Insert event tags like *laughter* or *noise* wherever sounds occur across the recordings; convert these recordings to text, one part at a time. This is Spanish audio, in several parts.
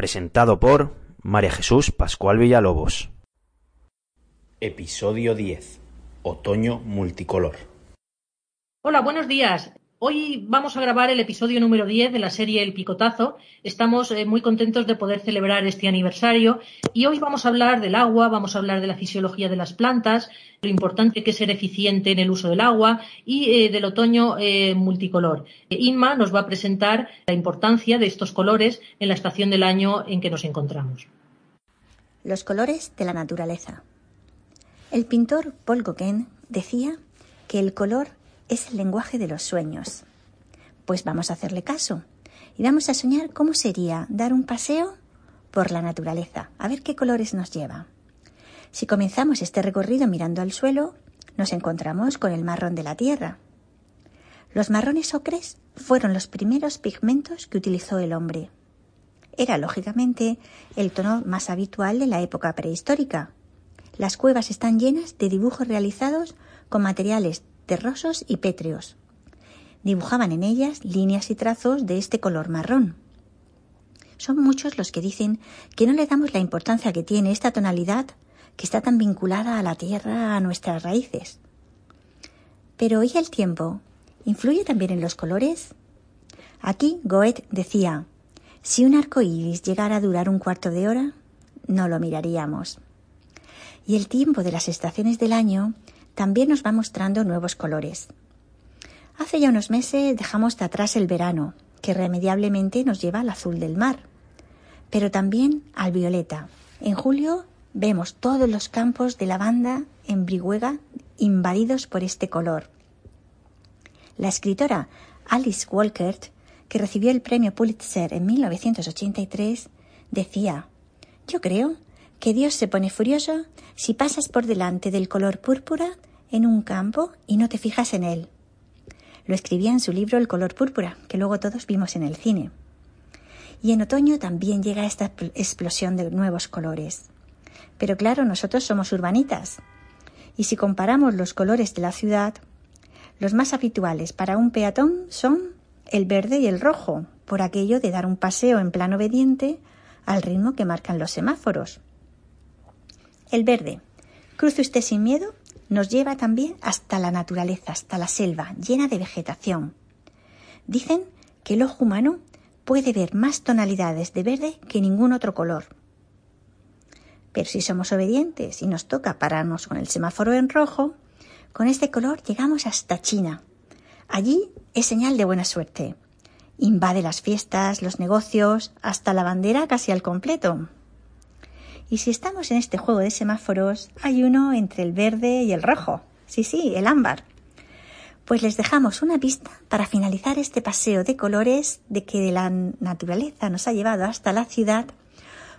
presentado por María Jesús Pascual Villalobos. Episodio 10. Otoño multicolor. Hola, buenos días. Hoy vamos a grabar el episodio número 10 de la serie El Picotazo. Estamos eh, muy contentos de poder celebrar este aniversario y hoy vamos a hablar del agua, vamos a hablar de la fisiología de las plantas, lo importante que es ser eficiente en el uso del agua y eh, del otoño eh, multicolor. Inma nos va a presentar la importancia de estos colores en la estación del año en que nos encontramos. Los colores de la naturaleza. El pintor Paul Gauguin decía que el color es el lenguaje de los sueños. Pues vamos a hacerle caso y vamos a soñar cómo sería dar un paseo por la naturaleza, a ver qué colores nos lleva. Si comenzamos este recorrido mirando al suelo, nos encontramos con el marrón de la tierra. Los marrones ocres fueron los primeros pigmentos que utilizó el hombre. Era, lógicamente, el tono más habitual de la época prehistórica. Las cuevas están llenas de dibujos realizados con materiales terrosos y pétreos. Dibujaban en ellas líneas y trazos de este color marrón. Son muchos los que dicen que no le damos la importancia que tiene esta tonalidad que está tan vinculada a la tierra, a nuestras raíces. Pero ¿y el tiempo? ¿Influye también en los colores? Aquí Goethe decía, si un arco iris llegara a durar un cuarto de hora, no lo miraríamos. Y el tiempo de las estaciones del año también nos va mostrando nuevos colores. Hace ya unos meses dejamos de atrás el verano, que irremediablemente nos lleva al azul del mar, pero también al violeta. En julio vemos todos los campos de lavanda en Brihuega invadidos por este color. La escritora Alice Walker, que recibió el premio Pulitzer en 1983, decía, Yo creo que Dios se pone furioso si pasas por delante del color púrpura en un campo y no te fijas en él. Lo escribía en su libro El color púrpura, que luego todos vimos en el cine. Y en otoño también llega esta explosión de nuevos colores. Pero claro, nosotros somos urbanitas. Y si comparamos los colores de la ciudad, los más habituales para un peatón son el verde y el rojo, por aquello de dar un paseo en plan obediente al ritmo que marcan los semáforos. El verde. Cruce usted sin miedo nos lleva también hasta la naturaleza, hasta la selva, llena de vegetación. Dicen que el ojo humano puede ver más tonalidades de verde que ningún otro color. Pero si somos obedientes y nos toca pararnos con el semáforo en rojo, con este color llegamos hasta China. Allí es señal de buena suerte. Invade las fiestas, los negocios, hasta la bandera casi al completo. Y si estamos en este juego de semáforos, hay uno entre el verde y el rojo. Sí, sí, el ámbar. Pues les dejamos una pista para finalizar este paseo de colores de que la naturaleza nos ha llevado hasta la ciudad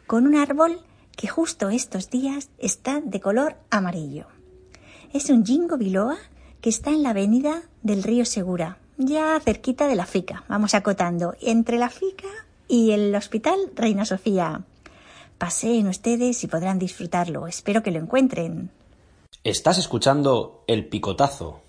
con un árbol que justo estos días está de color amarillo. Es un jingo biloa que está en la avenida del río Segura, ya cerquita de la FICA, vamos acotando, entre la FICA y el Hospital Reina Sofía. Paseen ustedes y podrán disfrutarlo. Espero que lo encuentren. Estás escuchando El Picotazo.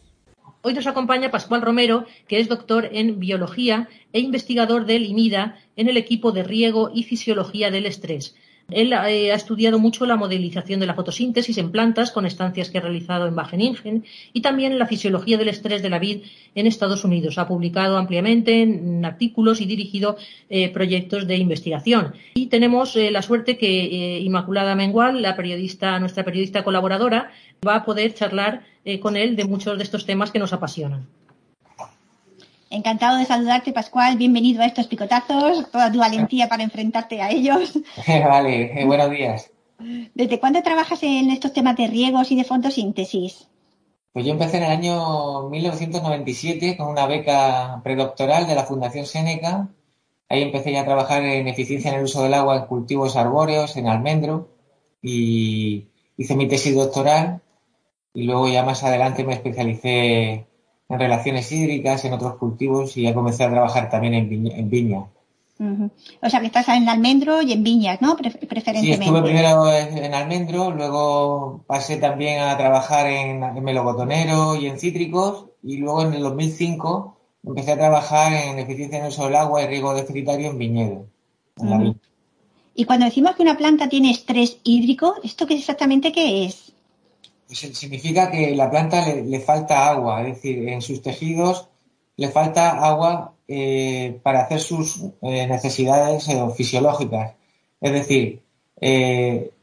Hoy nos acompaña Pascual Romero, que es doctor en biología e investigador del IMIDA en el equipo de riego y fisiología del estrés. Él eh, ha estudiado mucho la modelización de la fotosíntesis en plantas con estancias que ha realizado en Wageningen y también la fisiología del estrés de la vid en Estados Unidos. Ha publicado ampliamente en artículos y dirigido eh, proyectos de investigación. Y tenemos eh, la suerte que Inmaculada Mengual, la periodista, nuestra periodista colaboradora, va a poder charlar con él de muchos de estos temas que nos apasionan. Encantado de saludarte, Pascual. Bienvenido a estos picotazos, toda tu valentía para enfrentarte a ellos. *laughs* vale, eh, buenos días. ¿Desde cuándo trabajas en estos temas de riegos y de fotosíntesis? Pues yo empecé en el año 1997 con una beca predoctoral de la Fundación Seneca Ahí empecé ya a trabajar en eficiencia en el uso del agua en cultivos arbóreos, en almendro, y hice mi tesis doctoral y luego ya más adelante me especialicé en relaciones hídricas, en otros cultivos y ya comencé a trabajar también en viña. O sea que estás en almendro y en viñas, ¿no? preferentemente. Sí, estuve primero en almendro, luego pasé también a trabajar en, melocotonero y en cítricos y luego en el 2005 empecé a trabajar en eficiencia en uso del agua y riego deficitario en viñedo. y cuando decimos que una planta tiene estrés hídrico, ¿esto qué exactamente qué es? Significa que la planta le falta agua, es decir, en sus tejidos le falta agua eh, para hacer sus eh, necesidades eh, fisiológicas. Es decir,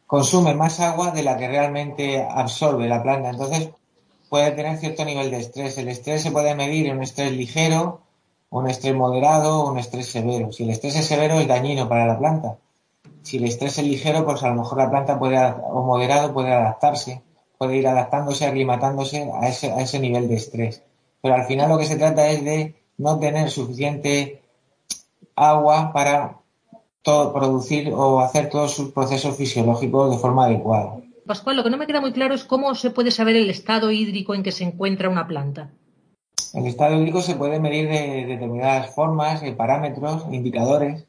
consume más agua de la que realmente absorbe la planta. Entonces, puede tener cierto nivel de estrés. El estrés se puede medir en un estrés ligero, un estrés moderado o un estrés severo. Si el estrés es severo, es dañino para la planta. Si el estrés es ligero, pues a lo mejor la planta puede, o moderado puede adaptarse, puede ir adaptándose, aclimatándose a ese, a ese nivel de estrés. Pero al final lo que se trata es de no tener suficiente agua para producir o hacer todos sus procesos fisiológicos de forma adecuada. Pascual, lo que no me queda muy claro es cómo se puede saber el estado hídrico en que se encuentra una planta. El estado hídrico se puede medir de, determinadas formas, de parámetros, indicadores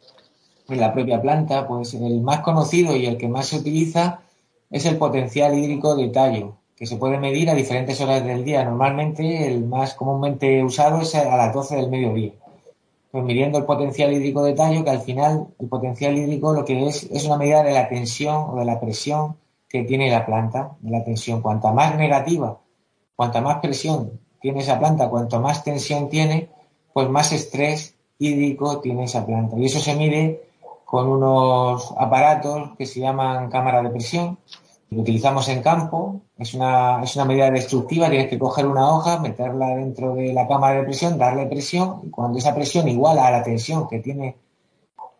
en la propia planta. Pues el más conocido y el que más se utiliza es el potencial hídrico de tallo que se puede medir a diferentes horas del día. Normalmente el más comúnmente usado es a las 12 del mediodía. Pues midiendo el potencial hídrico de tallo, que al final el potencial hídrico lo que es es una medida de la tensión o de la presión que tiene la planta, la tensión. Cuanta más negativa, cuanta más presión tiene esa planta, cuanto más tensión tiene, pues más estrés hídrico tiene esa planta. Y eso se mide con unos aparatos que se llaman cámara de presión, lo utilizamos en campo, es una, es una medida destructiva, tienes que coger una hoja, meterla dentro de la cámara de presión, darle presión, y cuando esa presión iguala a la tensión que tiene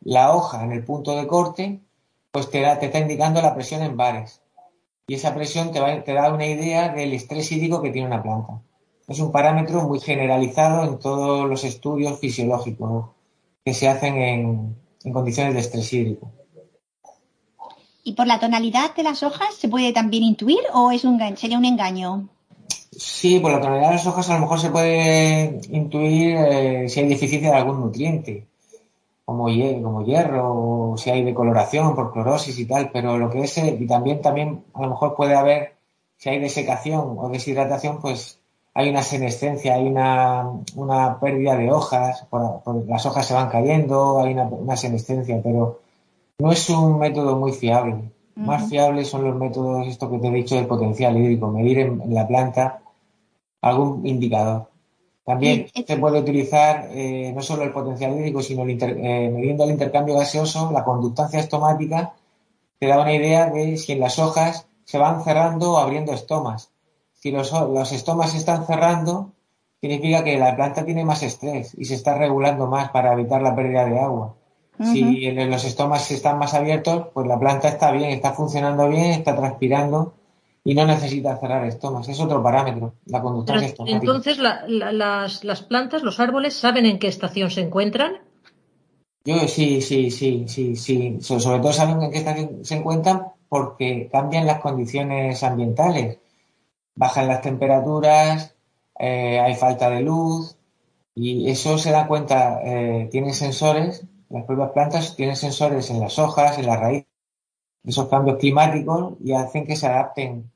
la hoja en el punto de corte, pues te, da, te está indicando la presión en bares. Y esa presión te, va, te da una idea del estrés hídrico que tiene una planta. Es un parámetro muy generalizado en todos los estudios fisiológicos que se hacen en, en condiciones de estrés hídrico. ¿Y por la tonalidad de las hojas se puede también intuir o es un, sería un engaño? Sí, por la tonalidad de las hojas a lo mejor se puede intuir eh, si hay deficiencia de algún nutriente, como, como hierro, o si hay decoloración por clorosis y tal, pero lo que es, eh, y también, también a lo mejor puede haber, si hay desecación o deshidratación, pues hay una senescencia, hay una, una pérdida de hojas, las hojas se van cayendo, hay una, una senescencia, pero no es un método muy fiable. Más fiables son los métodos, esto que te he dicho, del potencial hídrico, medir en, la planta algún indicador. También se puede utilizar eh, no solo el potencial hídrico, sino el eh, midiendo el intercambio gaseoso, la conductancia estomática, te da una idea de si en las hojas se van cerrando o abriendo estomas. Si los, los estomas se están cerrando, significa que la planta tiene más estrés y se está regulando más para evitar la pérdida de agua. Si los estomas están más abiertos, pues la planta está bien, está funcionando bien, está transpirando y no necesita cerrar estomas. Es otro parámetro, la conductancia estomática. Entonces, las, plantas, los árboles, ¿saben en qué estación se encuentran? Yo sí, sí, sí, sí, sí. Sobre todo saben en qué estación se encuentran porque cambian las condiciones ambientales. Bajan las temperaturas, eh, hay falta de luz y eso se da cuenta, eh, tienen sensores las propias plantas tienen sensores en las hojas, en la raíz, esos cambios climáticos y hacen que se adapten,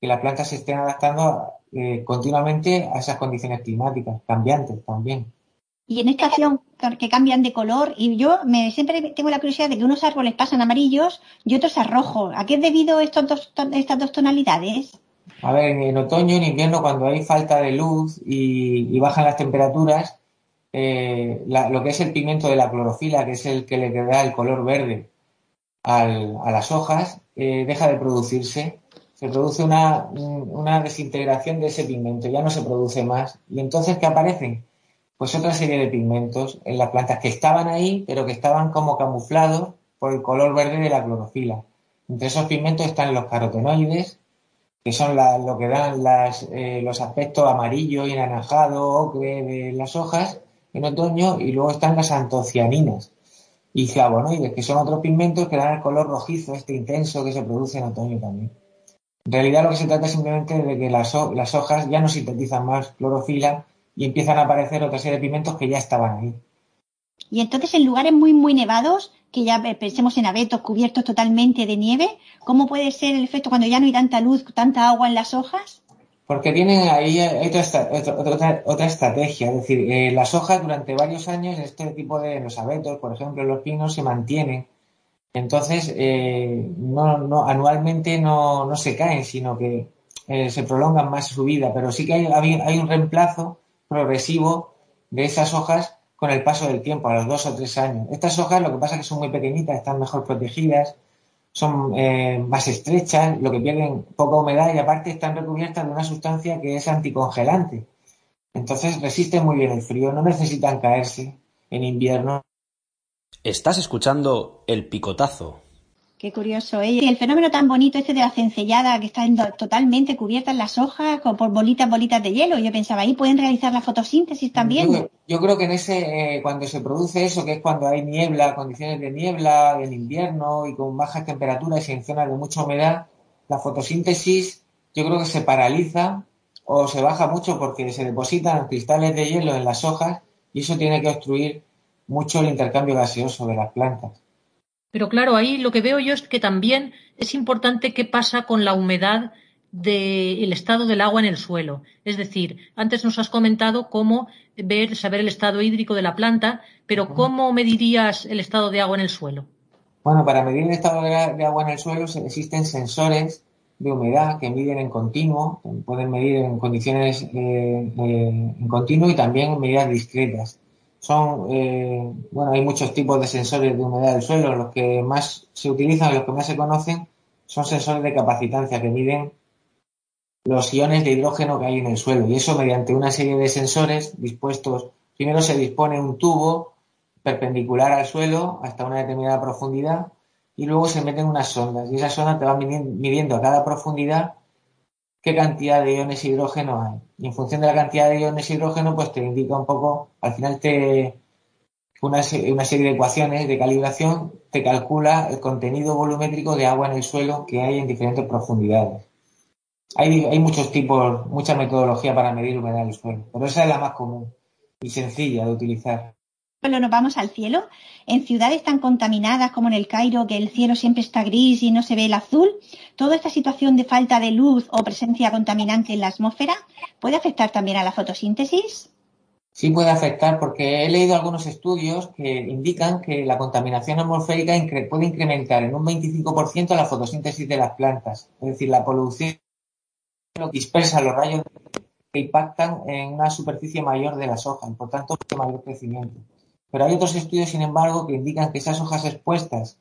que las plantas se estén adaptando eh, continuamente a esas condiciones climáticas, cambiantes también. Y en estación que cambian de color, y yo me, siempre tengo la curiosidad de que unos árboles pasan amarillos y otros a rojo. ¿A qué es debido estos dos, estas dos tonalidades? A ver, en, otoño, en invierno, cuando hay falta de luz y bajan las temperaturas, eh, lo que es el pigmento de la clorofila, que es el que le da el color verde a las hojas, eh, deja de producirse. Se produce una, una, desintegración de ese pigmento, ya no se produce más. ¿Y entonces qué aparecen? Pues otra serie de pigmentos en las plantas que estaban ahí, pero que estaban como camuflados por el color verde de la clorofila. Entre esos pigmentos están los carotenoides, que son lo que dan las, eh, los aspectos amarillo y anaranjado, ocre de las hojas, en otoño y luego están las antocianinas y flavonoides, que son otros pigmentos que dan el color rojizo, este intenso que se produce en otoño también. En realidad lo que se trata es simplemente de que las, las hojas ya no sintetizan más clorofila y empiezan a aparecer otra serie de pigmentos que ya estaban ahí. Y entonces en lugares muy, muy nevados, que ya pensemos en abetos cubiertos totalmente de nieve, ¿cómo puede ser el efecto cuando ya no hay tanta luz, tanta agua en las hojas? Porque tienen ahí otra, otra, estrategia, es decir, eh, las hojas durante varios años, este tipo de los abetos, por ejemplo, los pinos, se mantienen. Entonces, eh, no, no, anualmente no, no, se caen, sino que eh, se prolongan más su vida, pero sí que hay, hay un reemplazo progresivo de esas hojas con el paso del tiempo, a los dos o tres años. Estas hojas lo que pasa es que son muy pequeñitas, están mejor protegidas, son eh, más estrechas, lo que pierden poca humedad y aparte están recubiertas de una sustancia que es anticongelante. Entonces resisten muy bien el frío, no necesitan caerse en invierno. Estás escuchando El Picotazo Qué curioso. ¿eh? El fenómeno tan bonito este de la cencellada que está totalmente cubierta en las hojas con, por bolitas, bolitas de hielo. Yo pensaba, ahí pueden realizar la fotosíntesis también. Yo, creo que en ese, eh, cuando se produce eso, que es cuando hay niebla, condiciones de niebla en invierno y con bajas temperaturas y en zonas de mucha humedad, la fotosíntesis yo creo que se paraliza o se baja mucho porque se depositan cristales de hielo en las hojas y eso tiene que obstruir mucho el intercambio gaseoso de las plantas. Pero claro, ahí lo que veo yo es que también es importante qué pasa con la humedad del estado del agua en el suelo. Es decir, antes nos has comentado cómo ver, saber el estado hídrico de la planta, pero ¿cómo medirías el estado de agua en el suelo? Bueno, para medir el estado de agua en el suelo existen sensores de humedad que miden en continuo, pueden medir en condiciones eh, eh, en continuo y también en medidas discretas son, eh, bueno, hay muchos tipos de sensores de humedad del suelo. Los que más se utilizan, los que más se conocen, son sensores de capacitancia que miden los iones de hidrógeno que hay en el suelo. Y eso mediante una serie de sensores dispuestos, primero se dispone un tubo perpendicular al suelo hasta una determinada profundidad y luego se meten unas sondas y esas sondas te van midiendo a cada profundidad qué cantidad de iones hidrógeno hay. Y en función de la cantidad de iones hidrógeno, pues te indica un poco, al final te una, una serie de ecuaciones de calibración te calcula el contenido volumétrico de agua en el suelo que hay en diferentes profundidades. Hay, hay muchos tipos, mucha metodología para medir humedad del suelo, pero esa es la más común y sencilla de utilizar nos vamos al cielo, en ciudades tan contaminadas como en el Cairo, que el cielo siempre está gris y no se ve el azul, toda esta situación de falta de luz o presencia contaminante en la atmósfera puede afectar también a la fotosíntesis. Sí puede afectar porque he leído algunos estudios que indican que la contaminación atmosférica puede incrementar en un 25% la fotosíntesis de las plantas. Es decir, la polución dispersa los rayos que impactan en una superficie mayor de las hojas, por tanto, mayor crecimiento. Pero hay otros estudios, sin embargo, que indican que esas hojas expuestas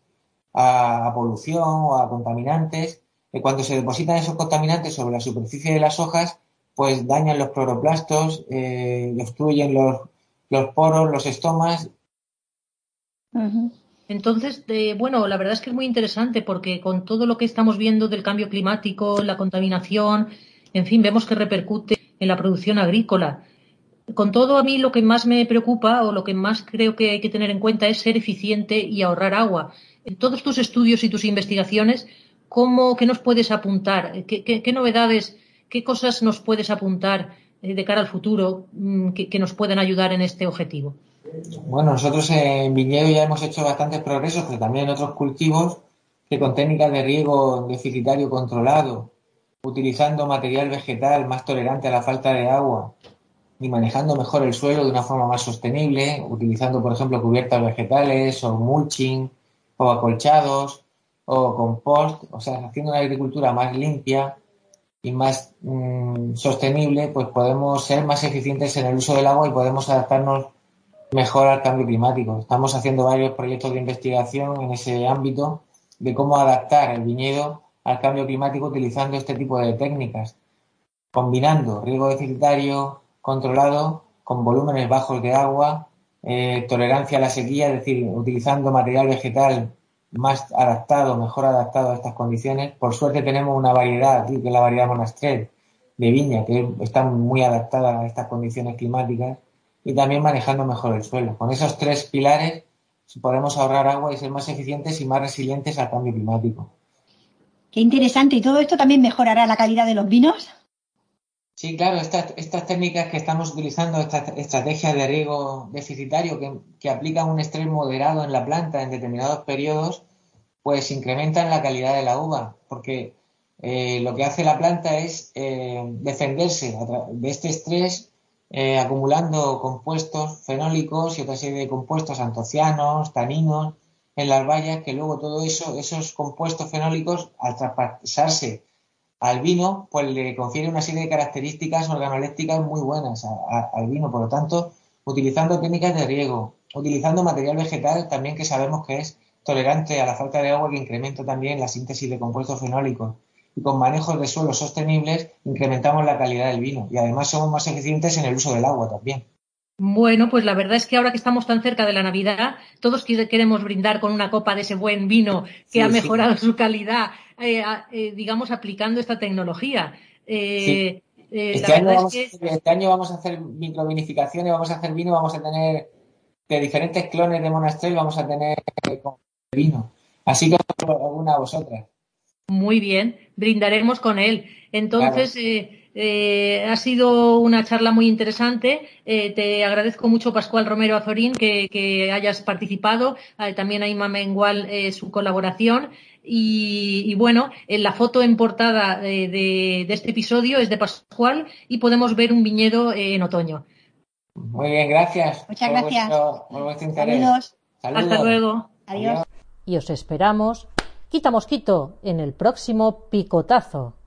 a, polución o a contaminantes, que cuando se depositan esos contaminantes sobre la superficie de las hojas, pues dañan los cloroplastos, eh, obstruyen los, los poros, los estomas. Entonces, bueno, la verdad es que es muy interesante porque con todo lo que estamos viendo del cambio climático, la contaminación, en fin, vemos que repercute en la producción agrícola con todo, a mí lo que más me preocupa o lo que más creo que hay que tener en cuenta es ser eficiente y ahorrar agua. En todos tus estudios y tus investigaciones, ¿cómo, ¿qué nos puedes apuntar? ¿Qué, novedades, qué cosas nos puedes apuntar eh, de cara al futuro mm, que, nos puedan ayudar en este objetivo? Bueno, nosotros en viñedo ya hemos hecho bastantes progresos, pero también en otros cultivos que con técnicas de riego deficitario controlado, utilizando material vegetal más tolerante a la falta de agua, y manejando mejor el suelo de una forma más sostenible, utilizando, por ejemplo, cubiertas vegetales o mulching o acolchados o compost, o sea, haciendo una agricultura más limpia y más mm, sostenible, pues podemos ser más eficientes en el uso del agua y podemos adaptarnos mejor al cambio climático. Estamos haciendo varios proyectos de investigación en ese ámbito de cómo adaptar el viñedo al cambio climático utilizando este tipo de técnicas, combinando riego deficitario, controlado con volúmenes bajos de agua, eh, tolerancia a la sequía, es decir, utilizando material vegetal más adaptado, mejor adaptado a estas condiciones. Por suerte tenemos una variedad que es la variedad monastrell de viña, que está muy adaptada a estas condiciones climáticas y también manejando mejor el suelo. Con esos tres pilares podemos ahorrar agua y ser más eficientes y más resilientes al cambio climático. Qué interesante. ¿Y todo esto también mejorará la calidad de los vinos? Sí, claro, estas, técnicas que estamos utilizando, estas estrategias de riego deficitario que, aplican un estrés moderado en la planta en determinados periodos, pues incrementan la calidad de la uva, porque eh, lo que hace la planta es eh, defenderse de este estrés eh, acumulando compuestos fenólicos y otra serie de compuestos antocianos, taninos en las bayas, que luego todo eso, esos compuestos fenólicos, al traspasarse al vino, pues le confiere una serie de características organolépticas muy buenas al vino. Por lo tanto, utilizando técnicas de riego, utilizando material vegetal también que sabemos que es tolerante a la falta de agua, que incrementa también la síntesis de compuestos fenólicos. Y con manejos de suelos sostenibles incrementamos la calidad del vino y además somos más eficientes en el uso del agua también. Bueno, pues la verdad es que ahora que estamos tan cerca de la Navidad, todos queremos brindar con una copa de ese buen vino que ha mejorado su calidad, eh, eh, digamos, aplicando esta tecnología. Eh, este, año vamos, este, año vamos, a hacer microvinificaciones, vamos a hacer vino, vamos a tener de diferentes clones de Monastrell, vamos a tener vino. Así que alguna a vosotras. Muy bien, brindaremos con él. Entonces, eh, ha sido una charla muy interesante. Eh, te agradezco mucho, Pascual Romero Azorín, que, hayas participado. Eh, también a Ima Mengual su colaboración. Y, bueno, en la foto en portada de, este episodio es de Pascual y podemos ver un viñedo en otoño. Muy bien, gracias. Muchas gracias. Saludos. Hasta luego. Adiós. Y os esperamos, quita mosquito, en el próximo picotazo.